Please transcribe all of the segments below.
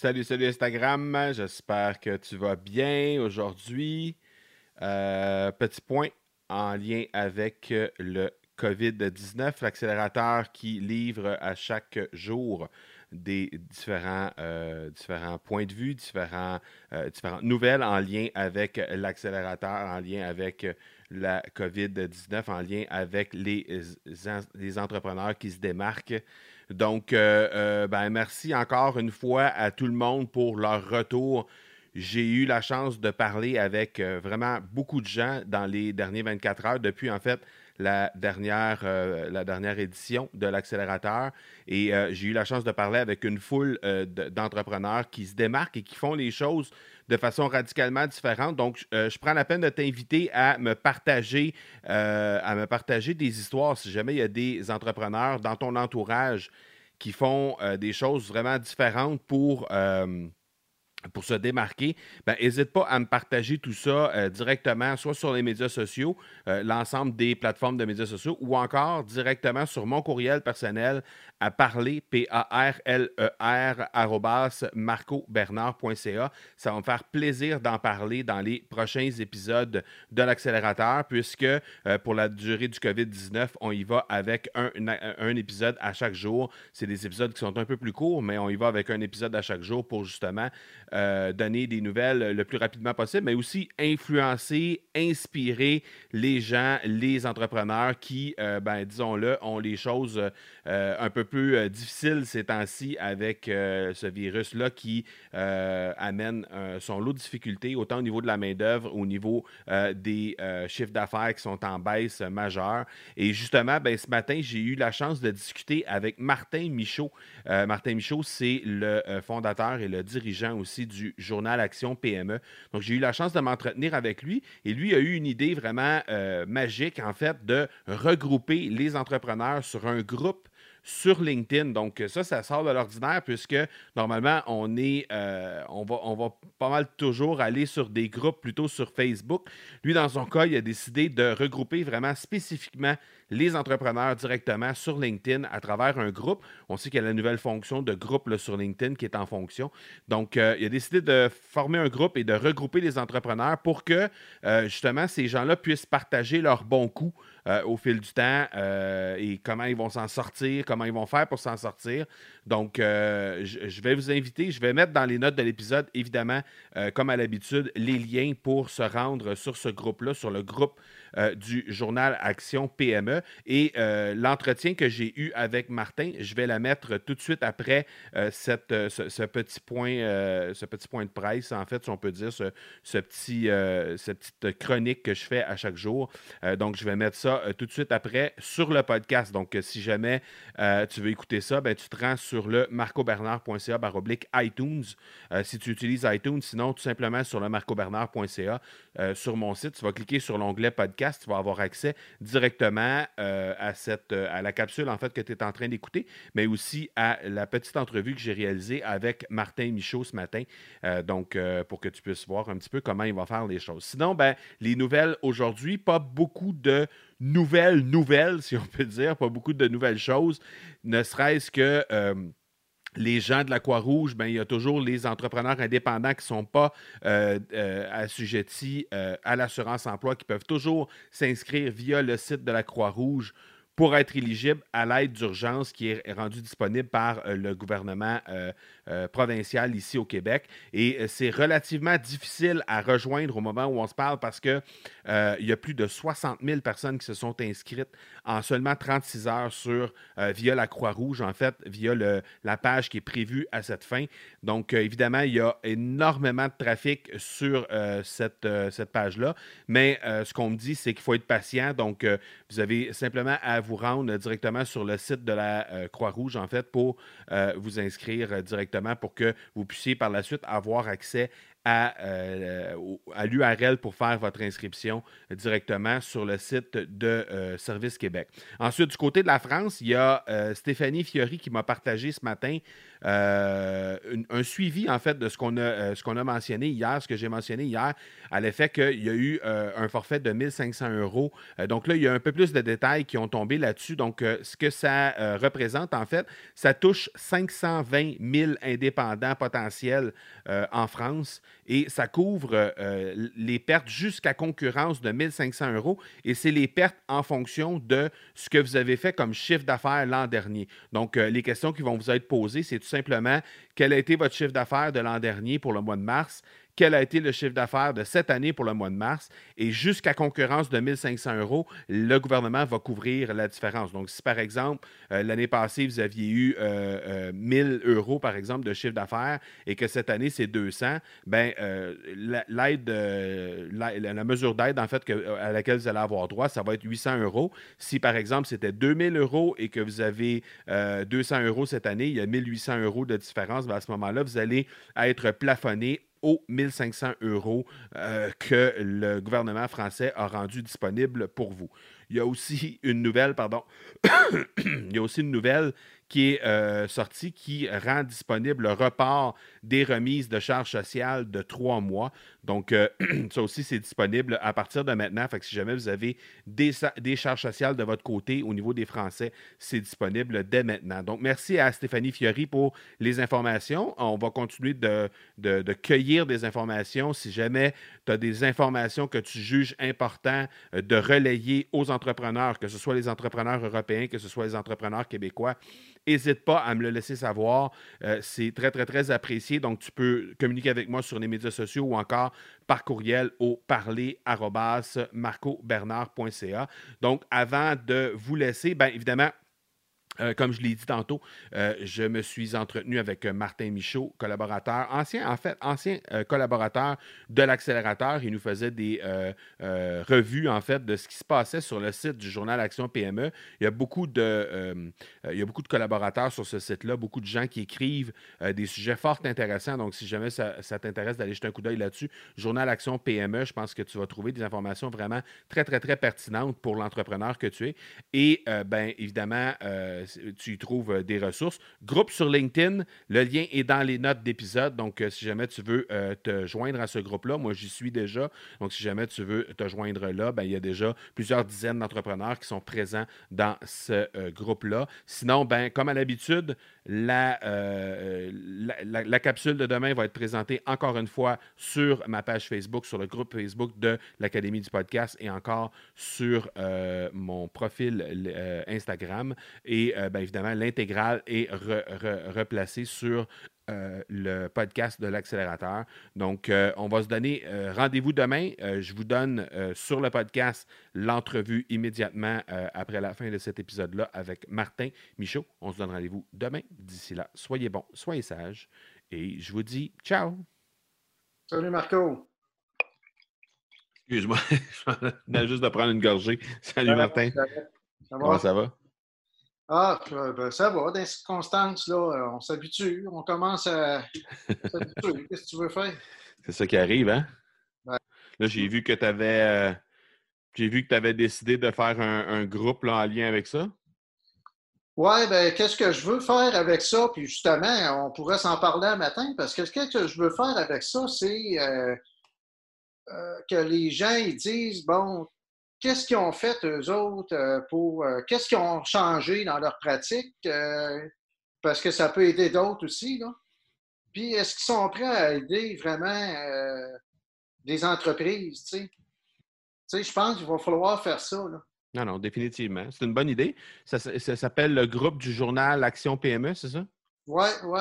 Salut, salut Instagram, j'espère que tu vas bien aujourd'hui. Euh, petit point en lien avec le COVID-19, l'accélérateur qui livre à chaque jour des différents, euh, différents points de vue, différents, euh, différentes nouvelles en lien avec l'accélérateur, en lien avec la COVID-19, en lien avec les, les entrepreneurs qui se démarquent. Donc, euh, ben, merci encore une fois à tout le monde pour leur retour. J'ai eu la chance de parler avec vraiment beaucoup de gens dans les dernières 24 heures, depuis en fait la dernière, euh, la dernière édition de l'accélérateur. Et euh, j'ai eu la chance de parler avec une foule euh, d'entrepreneurs qui se démarquent et qui font les choses de façon radicalement différente. Donc, je prends la peine de t'inviter à me partager, à me partager des histoires. Si jamais il y a des entrepreneurs dans ton entourage qui font des choses vraiment différentes pour pour se démarquer, ben, n'hésite pas à me partager tout ça euh, directement, soit sur les médias sociaux, euh, l'ensemble des plateformes de médias sociaux, ou encore directement sur mon courriel personnel à parler, P-A-R-L-E-R, marcobernard.ca. Ça va me faire plaisir d'en parler dans les prochains épisodes de l'accélérateur, puisque euh, pour la durée du COVID-19, on y va avec un épisode à chaque jour. C'est des épisodes qui sont un peu plus courts, mais on y va avec un épisode à chaque jour pour justement euh, donner des nouvelles le plus rapidement possible, mais aussi influencer, inspirer les gens, les entrepreneurs qui, euh, ben, disons-le, ont les choses euh, un peu plus difficiles ces temps-ci avec ce virus-là qui amène son lot de difficultés, autant au niveau de la main-d'œuvre, au niveau des chiffres d'affaires qui sont en baisse majeure. Et justement, ben, ce matin, j'ai eu la chance de discuter avec Martin Michaud. Martin Michaud, c'est le fondateur et le dirigeant aussi du journal Action PME. Donc, j'ai eu la chance de m'entretenir avec lui et lui a eu une idée vraiment euh, magique, en fait, de regrouper les entrepreneurs sur un groupe sur LinkedIn. Donc, ça, ça sort de l'ordinaire puisque normalement, on est euh, on, va, on va pas mal toujours aller sur des groupes plutôt sur Facebook. Lui, dans son cas, il a décidé de regrouper vraiment spécifiquement les entrepreneurs directement sur LinkedIn à travers un groupe. On sait qu'il y a la nouvelle fonction de groupe sur LinkedIn qui est en fonction. Donc, euh, il a décidé de former un groupe et de regrouper les entrepreneurs pour que euh, justement ces gens-là puissent partager leurs bons coups euh, au fil du temps et comment ils vont s'en sortir, comment ils vont faire pour s'en sortir. Donc, je, vais vous inviter, je vais mettre dans les notes de l'épisode, évidemment, comme à l'habitude, les liens pour se rendre sur ce groupe-là, sur le groupe du journal Action PME. Et euh, l'entretien que j'ai eu avec Martin, je vais la mettre tout de suite après euh, cette, ce, petit point, ce petit point de presse, en fait, si on peut dire, ce, ce petit, cette petite chronique que je fais à chaque jour. donc, je vais mettre ça tout de suite après sur le podcast. Donc, si jamais tu veux écouter ça, ben, tu te rends sur le marcobernard.ca iTunes. si tu utilises iTunes, sinon, tout simplement sur le marcobernard.ca sur mon site, tu vas cliquer sur l'onglet podcast tu vas avoir accès directement à, cette, à la capsule en fait que tu es en train d'écouter, mais aussi à la petite entrevue que j'ai réalisée avec Martin Michaud ce matin. donc, pour que tu puisses voir un petit peu comment il va faire les choses. Sinon, ben, les nouvelles aujourd'hui, pas beaucoup de nouvelles nouvelles, si on peut dire, pas beaucoup de nouvelles choses, ne serait-ce que les gens de la Croix-Rouge, ben, il y a toujours les entrepreneurs indépendants qui ne sont pas euh, euh, assujettis euh, à l'assurance emploi, qui peuvent toujours s'inscrire via le site de la Croix-Rouge pour être éligible à l'aide d'urgence qui est rendue disponible par le gouvernement euh, provincial ici au Québec. Et euh, c'est relativement difficile à rejoindre au moment où on se parle parce qu'il euh, y a plus de 60 000 personnes qui se sont inscrites en seulement 36 heures sur, via la Croix-Rouge, en fait, via le, la page qui est prévue à cette fin. Donc, évidemment, il y a énormément de trafic sur cette, cette page-là. Mais ce qu'on me dit, c'est qu'il faut être patient. Donc, vous avez simplement à vous rendre directement sur le site de la Croix-Rouge, en fait, pour vous inscrire directement pour que vous puissiez par la suite avoir accès à, euh, l'URL pour faire votre inscription directement sur le site de euh, Service Québec. Ensuite, du côté de la France, il y a euh, Stéphanie Fiori qui m'a partagé ce matin un suivi en fait de ce qu'on a, ce qu'on a mentionné hier, ce que j'ai mentionné hier, à l'effet qu'il y a eu un forfait de 1500 euros. donc là, il y a un peu plus de détails qui ont tombé là-dessus. Donc, ce que ça représente, en fait, ça touche 520 000 indépendants potentiels en France et ça couvre euh, les pertes jusqu'à concurrence de 1500 euros et c'est les pertes en fonction de ce que vous avez fait comme chiffre d'affaires l'an dernier. Donc, euh, les questions qui vont vous être posées, c'est tout simplement quel a été votre chiffre d'affaires de l'an dernier pour le mois de mars? Quel a été le chiffre d'affaires de cette année pour le mois de mars. Et jusqu'à concurrence de 1500 euros, le gouvernement va couvrir la différence. Donc, si par exemple, euh, l'année passée, vous aviez eu 1000 euh, euh, euros, par exemple, de chiffre d'affaires et que cette année, c'est 200, ben, l'aide, la, mesure d'aide, en fait, à laquelle vous allez avoir droit, ça va être 800 euros. Si, par exemple, c'était 2000 euros et que vous avez 200 euros cette année, il y a 1800 euros de différence, ben, à ce moment-là, vous allez être plafonné aux 1500 euros euh, que le gouvernement français a rendu disponible pour vous. Il y a aussi une nouvelle, pardon, il y a aussi une nouvelle qui est euh, sorti qui rend disponible le report des remises de charges sociales de trois mois. Donc, euh, ça aussi, c'est disponible à partir de maintenant. Fait que si jamais vous avez des, des, charges sociales de votre côté au niveau des Français, c'est disponible dès maintenant. Donc, merci à Stéphanie Fiori pour les informations. On va continuer de, de, cueillir des informations. Si jamais tu as des informations que tu juges important euh, de relayer aux entrepreneurs, que ce soit les entrepreneurs européens, que ce soit les entrepreneurs québécois, N'hésite pas à me le laisser savoir. Euh, c'est très, très, très apprécié. Donc, tu peux communiquer avec moi sur les médias sociaux ou encore par courriel au parler.marcobernard.ca. Donc, avant de vous laisser, bien évidemment, euh, comme je l'ai dit tantôt, euh, je me suis entretenu avec euh, Martin Michaud, collaborateur, ancien, en fait, ancien collaborateur de l'accélérateur. Il nous faisait des revues, en fait, de ce qui se passait sur le site du journal Action PME. Il y a beaucoup de, il y a beaucoup de collaborateurs sur ce site-là, beaucoup de gens qui écrivent des sujets fort intéressants. Donc, si jamais ça, ça t'intéresse d'aller jeter un coup d'œil là-dessus, journal Action PME, je pense que tu vas trouver des informations vraiment très, très, très pertinentes pour l'entrepreneur que tu es. Et, bien évidemment, tu y trouves euh, des ressources. Groupe sur LinkedIn, le lien est dans les notes d'épisode. Donc, euh, si jamais tu veux euh, te joindre à ce groupe-là, moi j'y suis déjà. Donc, si jamais tu veux te joindre là, ben, il y a déjà plusieurs dizaines d'entrepreneurs qui sont présents dans ce groupe-là. Sinon, ben, comme à l'habitude, la, la, capsule de demain va être présentée encore une fois sur ma page Facebook, sur le groupe Facebook de l'Académie du podcast et encore sur mon profil Instagram. Et euh, bien évidemment, l'intégrale est replacée sur euh, le podcast de l'accélérateur. Donc, euh, on va se donner rendez-vous demain. je vous donne sur le podcast l'entrevue immédiatement après la fin de cet épisode-là avec Martin Michaud. On se donne rendez-vous demain. D'ici là, soyez bons, soyez sages et je vous dis ciao. Salut Marco. Excuse-moi, je venais juste de prendre une gorgée. Salut Martin. Comment ça va? Ah, ben, ça va, dans les circonstances, là, euh, on s'habitue, on commence à s'habituer. Qu'est-ce que tu veux faire? C'est ça qui arrive, hein? Là, j'ai vu que tu avais. Euh, J'ai vu que tu avais décidé de faire un, groupe là, en lien avec ça? Oui, ben qu'est-ce que je veux faire avec ça? Puis justement, on pourrait s'en parler un matin, parce que ce que je veux faire avec ça, c'est euh, euh, que les gens ils disent bon, qu'est-ce qu'ils ont fait eux autres euh, pour qu'est-ce qu'ils ont changé dans leur pratique? parce que ça peut aider d'autres aussi, là. Puis est-ce qu'ils sont prêts à aider vraiment des entreprises, tu sais? Tu sais, je pense qu'il va falloir faire ça, là. Non, non, définitivement. C'est une bonne idée. Ça, s'appelle le groupe du journal Action PME, c'est ça? Oui, oui.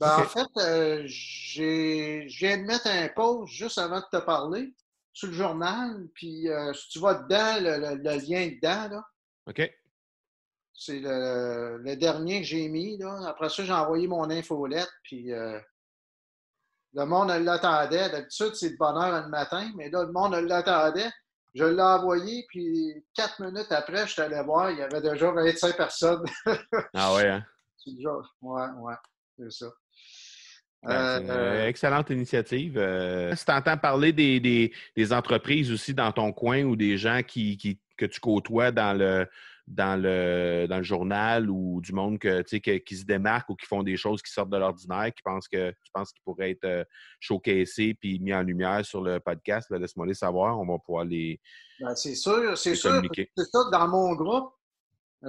Ben, En fait, euh, je viens de mettre un post juste avant de te parler sur le journal. Puis euh, si tu vas dedans, le, lien dedans, là. OK. C'est le, dernier que j'ai mis. Là. Après ça, j'ai envoyé mon infolette. Puis euh, le monde l'attendait. D'habitude, c'est de bonne heure le matin, mais là, le monde l'attendait. Je l'ai envoyé, puis quatre minutes après, je suis allé voir, il y avait déjà 25 personnes. ah ouais, hein? ouais, ouais, c'est ça. Ben, une euh, excellente initiative. Euh, si tu entends parler des, entreprises aussi dans ton coin ou des gens qui, que tu côtoies dans le, dans le, dans le journal ou du monde que, qui se démarquent ou qui font des choses qui sortent de l'ordinaire, qui pensent que tu penses qu'ils pourraient être euh, showcasés puis mis en lumière sur le podcast, laisse-moi les savoir. On va pouvoir les. Ben, c'est sûr, c'est sûr. C'est ça, dans mon groupe, euh,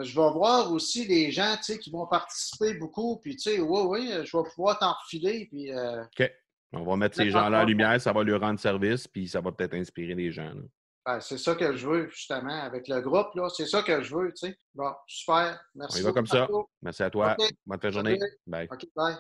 je vais voir aussi les gens qui vont participer beaucoup. Puis, tu sais, oui, oui, je vais pouvoir t'en refiler. Puis, euh, OK. On va mettre ces gens-là en lumière, ça va leur rendre service, puis ça va peut-être inspirer les gens. Ben, c'est ça que je veux, justement, avec le groupe. là. C'est ça que je veux, tu sais. Bon, super. Merci. On y va comme ça. Merci à toi. Bonne fin de journée. Bye. OK, bye.